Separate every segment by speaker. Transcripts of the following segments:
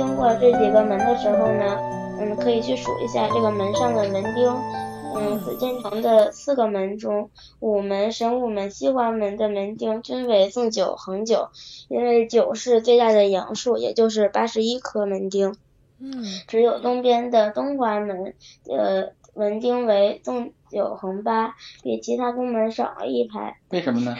Speaker 1: 经过这几个门的时候呢，嗯，可以去数一下这个门上的门钉。嗯，紫禁城的四个门中，午门、神武门、西华门的门钉均为纵九横九，因为九是最大的阳数，也就是八十一颗门钉。
Speaker 2: 嗯，
Speaker 1: 只有东边的东华门，呃，门钉为纵九横八，比其他宫门少了一排。
Speaker 3: 为什么呢？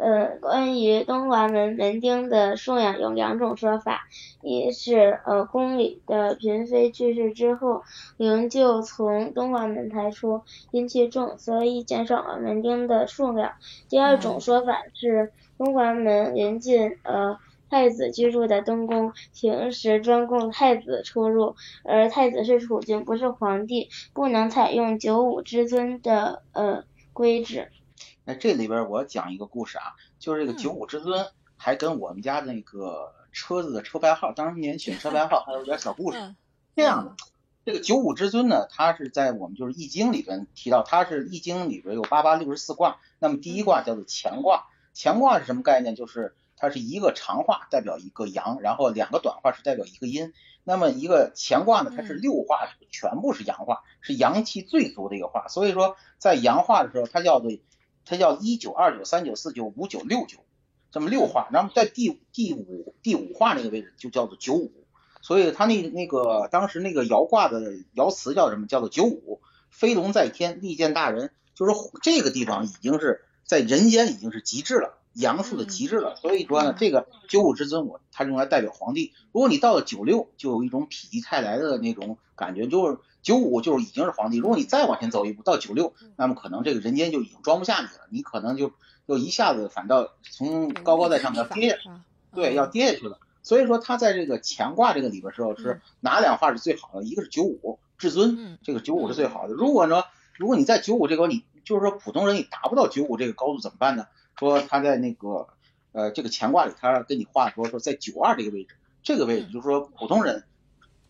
Speaker 1: 呃，关于东华门门钉的数量有两种说法，一是呃宫里的嫔妃去世之后，灵柩从东华门抬出，阴气重，所以减少了门钉的数量；第二种说法是东华门临近呃太子居住的东宫，平时专供太子出入，而太子是储君，不是皇帝，不能采用九五之尊的呃规制。
Speaker 3: 那这里边我讲一个故事啊，就是这个九五之尊还跟我们家那个车子的车牌号，当年选车牌号还有点小故事。这样的，这个九五之尊呢，它是在我们就是易经里边提到，它是易经里边有八八六十四卦，那么第一卦叫做乾卦，乾卦是什么概念？就是它是一个长画代表一个阳，然后两个短画是代表一个阴。那么一个乾卦呢，它是六画全部是阳化，是阳气最足的一个化，所以说在阳化的时候，它叫做。它叫一九二九三九四九五九六九，这么六画，那么在第第五第五画那个位置就叫做九五，所以它那那个当时那个爻卦的爻辞叫什么？叫做九五，飞龙在天，利见大人，就是这个地方已经是在人间已经是极致了，阳数的极致了。所以说呢，这个九五之尊我它用来代表皇帝。如果你到了九六，就有一种否极泰来的那种感觉，就是。九五就是已经是皇帝，如果你再往前走一步到九六，那么可能这个人间就已经装不下你了，你可能就就一下子反倒从高高在上要跌对，要跌下去了。所以说他在这个乾卦这个里边时候是哪两画是最好的？一个是九五至尊，这个九五是最好的。如果呢，如果你在九五这个你就是说普通人你达不到九五这个高度怎么办呢？说他在那个呃这个乾卦里他跟你画说说在九二这个位置，这个位置就是说普通人。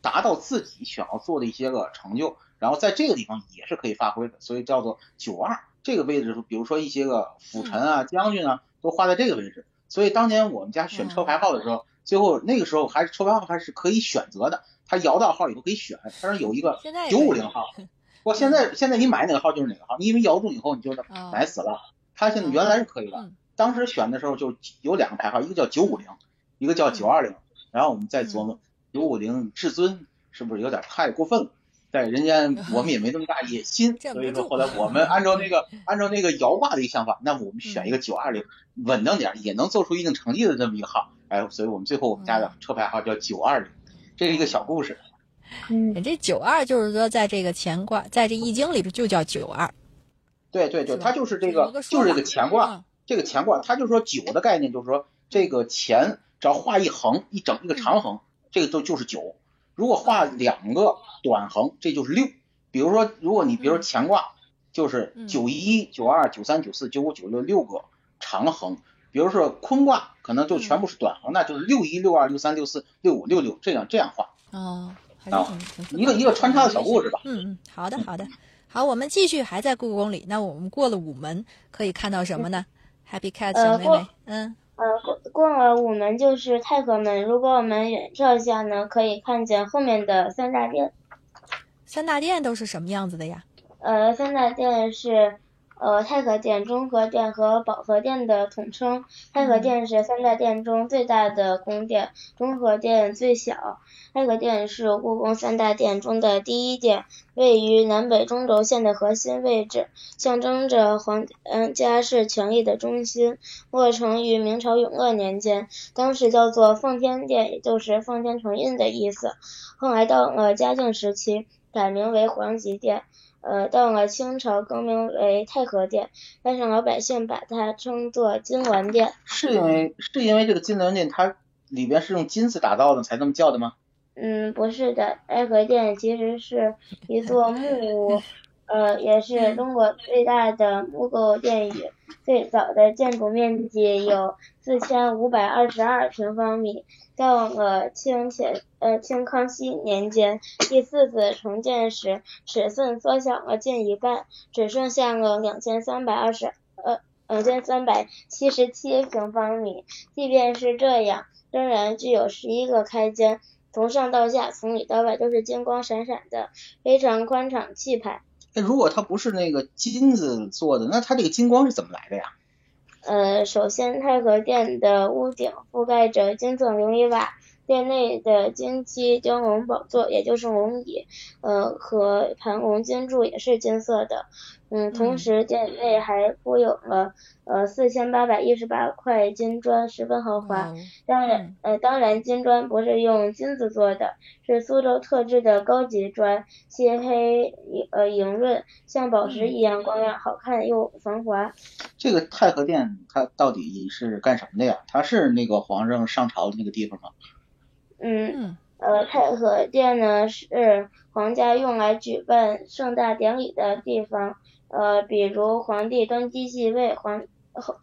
Speaker 3: 达到自己想要做的一些个成就，然后在这个地方也是可以发挥的，所以叫做九二这个位置，比如说一些个辅臣啊、将军啊，都画在这个位置。所以当年我们家选车牌号的时候，最后那个时候还是车牌号还是可以选择的，他摇到号以后可以选，他说有一个九五零号。不，现在现在你买哪个号就是哪个号，你因为摇中以后你就是买死了。他现在原来是可以的，当时选的时候就有两个牌号，一个叫九五零，一个叫九二零，然后我们再琢磨。九五零至尊是不是有点太过分了？在人家 我们也没那么大野心，所以说后来我们 按照那个按照那个摇卦的一个想法，那么我们选一个九二零稳当点，也能做出一定成绩的这么一个号。哎，所以我们最后我们家的车牌号叫九二零，这是一个小故事。
Speaker 2: 嗯，这九二就是说在这个乾卦，在这易经里边就叫九二。
Speaker 3: 对对对，它就是这个就是这个乾卦，这个乾卦它就是说九的概念，就是说这个乾只要画一横一整一个长横。这个都就是九，如果画两个短横，这就是六。比如说，如果你比如说乾卦，就是九一、九二、九三、九四、九五、九六六个长横。比如说坤卦，可能就全部是短横，那就是六一、六二、六三、六四、六五、六六这样这样画。
Speaker 2: 哦，
Speaker 3: 啊，一个一个穿插的小故事吧。
Speaker 2: 嗯嗯，好的好的，好，我们继续还在故宫里。那我们过了午门，可以看到什么呢？Happy Cat 小妹妹，嗯。
Speaker 1: 呃，过过了午门就是太和门。如果我们远眺一下呢，可以看见后面的三大殿。
Speaker 2: 三大殿都是什么样子的呀？
Speaker 1: 呃，三大殿是呃太和殿、中和殿和保和殿的统称。太和殿是三大殿中最大的宫殿，中和殿最小。太和殿是故宫三大殿中的第一殿，位于南北中轴线的核心位置，象征着皇家是权力的中心。落成于明朝永乐年间，当时叫做奉天殿，也就是奉天承运的意思。后来到了嘉靖时期，改名为皇极殿。呃，到了清朝更名为太和殿，但是老百姓把它称作金銮殿。
Speaker 3: 是因为是因为这个金銮殿它里边是用金子打造的，才这么叫的吗？
Speaker 1: 嗯，不是的，太和殿其实是一座木屋，呃，也是中国最大的木构殿宇。最早的建筑面积有四千五百二十二平方米，到了清乾呃清康熙年间第四次重建时，尺寸缩小了近一半，只剩下了两千三百二十呃两千三百七十七平方米。即便是这样，仍然具有十一个开间，从上到下，从里到外都是金光闪闪的，非常宽敞气派。
Speaker 3: 那，如果它不是那个金子做的，那它这个金光是怎么来的呀？
Speaker 1: 呃，首先太和殿的屋顶覆盖着金色琉璃瓦，殿内的金漆雕龙宝座，也就是龙椅，呃，和盘龙金柱也是金色的。嗯，同时殿内还铺有了呃四千八百一十八块金砖，十分豪华。当然，呃，当然金砖不是用金子做的，是苏州特制的高级砖，漆黑呃莹润，像宝石一样光亮，好看又防滑。
Speaker 3: 这个太和殿它到底是干什么的呀？它是那个皇上上朝的那个地方吗？
Speaker 1: 嗯，呃，太和殿呢是皇家用来举办盛大典礼的地方。呃，比如皇帝登基继位、皇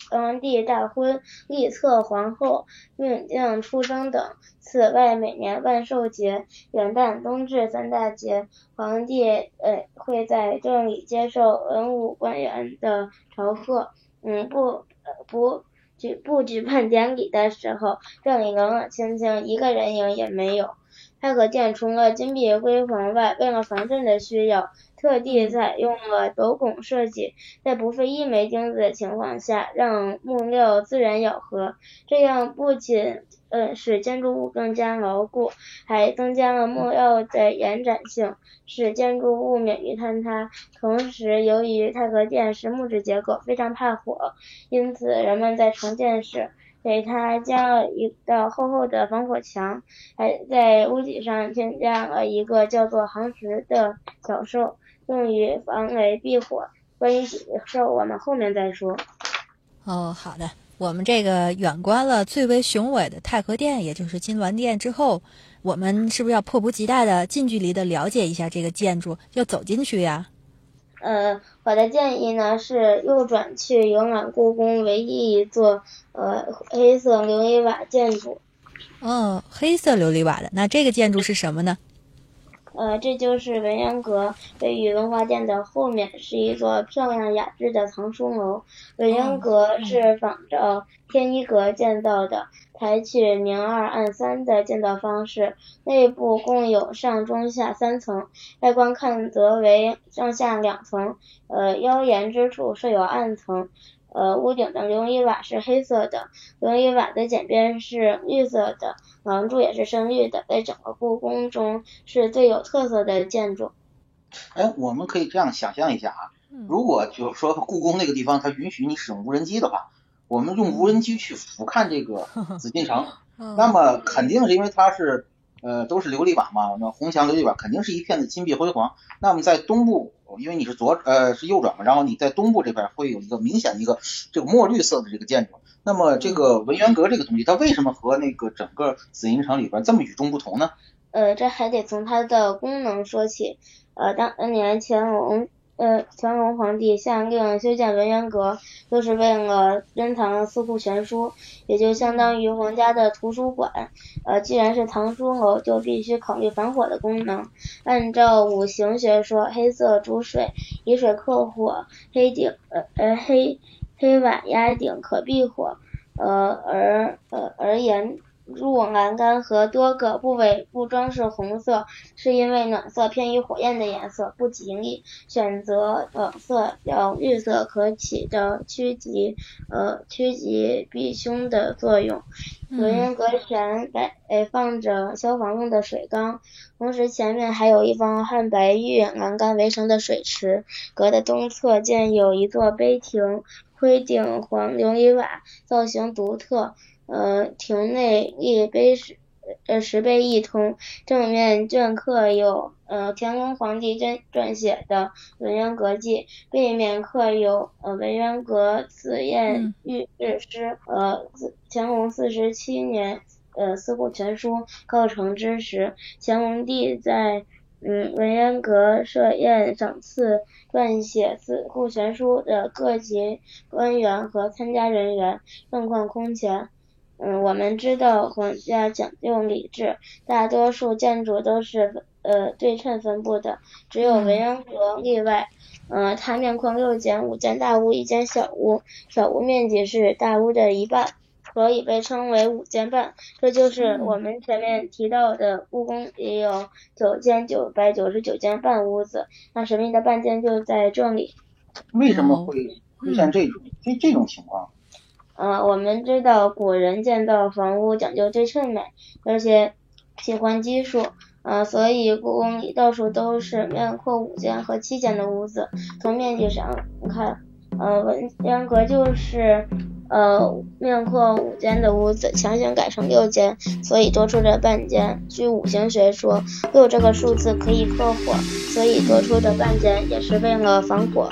Speaker 1: 皇帝大婚、立册皇后、命将出征等。此外，每年万寿节、元旦、冬至三大节，皇帝呃会在这里接受文武官员的朝贺。嗯，不不举举不举办典礼的时候，这里冷冷清清，一个人影也没有。太和殿除了金碧辉煌外，为了防震的需要。特地采用了斗拱设计，在不费一枚钉子的情况下，让木料自然咬合，这样不仅呃使建筑物更加牢固，还增加了木料的延展性，使建筑物免于坍塌。同时，由于太和殿是木质结构，非常怕火，因此人们在重建时给它加了一道厚厚的防火墙，还在屋脊上添加了一个叫做航石的小兽。用于防雷避火。关于几个事儿，我们后面再说。
Speaker 2: 哦，好的。我们这个远观了最为雄伟的太和殿，也就是金銮殿之后，我们是不是要迫不及待的近距离的了解一下这个建筑，要走进去呀？
Speaker 1: 呃，我的建议呢是右转去游览故宫唯一一座呃黑色琉璃瓦建筑。
Speaker 2: 哦，黑色琉璃瓦的，那这个建筑是什么呢？
Speaker 1: 呃，这就是文渊阁，位于文华殿的后面，是一座漂亮雅致的藏书楼。文渊阁是仿照天一阁建造的，采取明二暗三的建造方式，内部共有上中下三层，外观看则为上下两层，呃，腰檐之处设有暗层。呃，屋顶的琉璃瓦是黑色的，琉璃瓦的剪边是绿色的，廊柱也是深绿的，在整个故宫中是最有特色的建筑。
Speaker 3: 哎，我们可以这样想象一下啊，如果就是说故宫那个地方它允许你使用无人机的话，我们用无人机去俯瞰这个紫禁城，那么肯定是因为它是。呃，都是琉璃瓦嘛，那红墙琉璃瓦肯定是一片的金碧辉煌。那么在东部，因为你是左呃是右转嘛，然后你在东部这边会有一个明显的一个这个墨绿色的这个建筑。那么这个文渊阁这个东西，它为什么和那个整个紫禁城里边这么与众不同呢？
Speaker 1: 呃，这还得从它的功能说起。呃，当年乾隆。呃，乾隆皇帝下令修建文渊阁，就是为了珍藏四库全书，也就相当于皇家的图书馆。呃，既然是藏书楼，就必须考虑防火的功能。按照五行学说，黑色主水，以水克火，黑顶呃呃黑黑瓦压顶可避火。呃而呃而言。入栏杆和多个部位不装饰红色，是因为暖色偏于火焰的颜色，不吉利。选择冷色调绿色可起到趋吉呃趋吉避凶的作用。文渊阁前摆放着消防用的水缸，同时前面还有一方汉白玉栏杆围成的水池。阁的东侧建有一座碑亭，灰顶黄琉璃瓦，造型独特。呃，亭内立碑石，呃石碑一通，正面镌刻有呃乾隆皇帝撰撰写的《文渊阁记》，背面刻有呃文渊阁赐宴御制诗，呃乾隆四十七年呃《四库全书》构成之时，乾隆帝在嗯文渊阁设宴赏赐撰写《四库全书》的各级官员和参加人员，盛况空前。嗯，我们知道皇家讲究礼制，大多数建筑都是呃对称分布的，只有文渊阁例外。嗯，它面宽六间，五间大屋，一间小屋，小屋面积是大屋的一半，所以被称为五间半。这就是我们前面提到的故宫也有九千九百九十九间半屋子，那神秘的半间就在这里。
Speaker 3: 为什么会出现这种这这种情况？
Speaker 1: 嗯，我们知道古人建造房屋讲究对称美，而且喜欢奇数，呃，所以故宫里到处都是面阔五间和七间的屋子。从面积上看，呃，文渊阁就是呃面阔五间的屋子，强行改成六间，所以多出这半间。据五行学说，六这个数字可以克火，所以多出这半间也是为了防火。